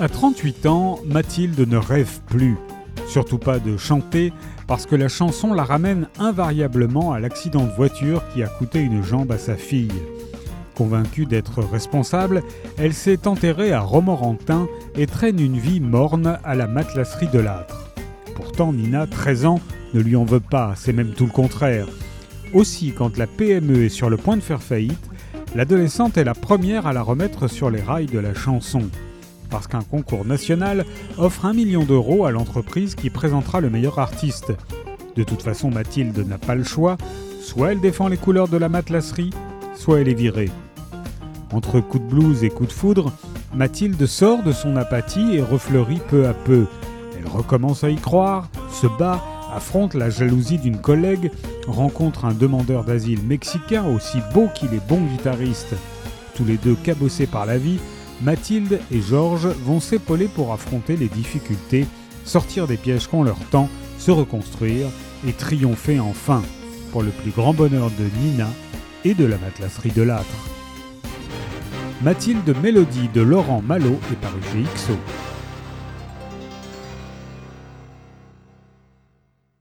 À 38 ans, Mathilde ne rêve plus, surtout pas de chanter, parce que la chanson la ramène invariablement à l'accident de voiture qui a coûté une jambe à sa fille. Convaincue d'être responsable, elle s'est enterrée à Romorantin et traîne une vie morne à la matelasserie de l'âtre. Pourtant, Nina, 13 ans, ne lui en veut pas, c'est même tout le contraire. Aussi, quand la PME est sur le point de faire faillite, l'adolescente est la première à la remettre sur les rails de la chanson parce qu'un concours national offre un million d'euros à l'entreprise qui présentera le meilleur artiste. De toute façon, Mathilde n'a pas le choix, soit elle défend les couleurs de la matelasserie, soit elle est virée. Entre coups de blues et coups de foudre, Mathilde sort de son apathie et refleurit peu à peu. Elle recommence à y croire, se bat, affronte la jalousie d'une collègue, rencontre un demandeur d'asile mexicain aussi beau qu'il est bon guitariste. Tous les deux cabossés par la vie, Mathilde et Georges vont s'épauler pour affronter les difficultés, sortir des pièges qu'on leur tend, se reconstruire et triompher enfin, pour le plus grand bonheur de Nina et de la matelasserie de l'âtre. Mathilde Mélodie de Laurent Malo est paru chez XO.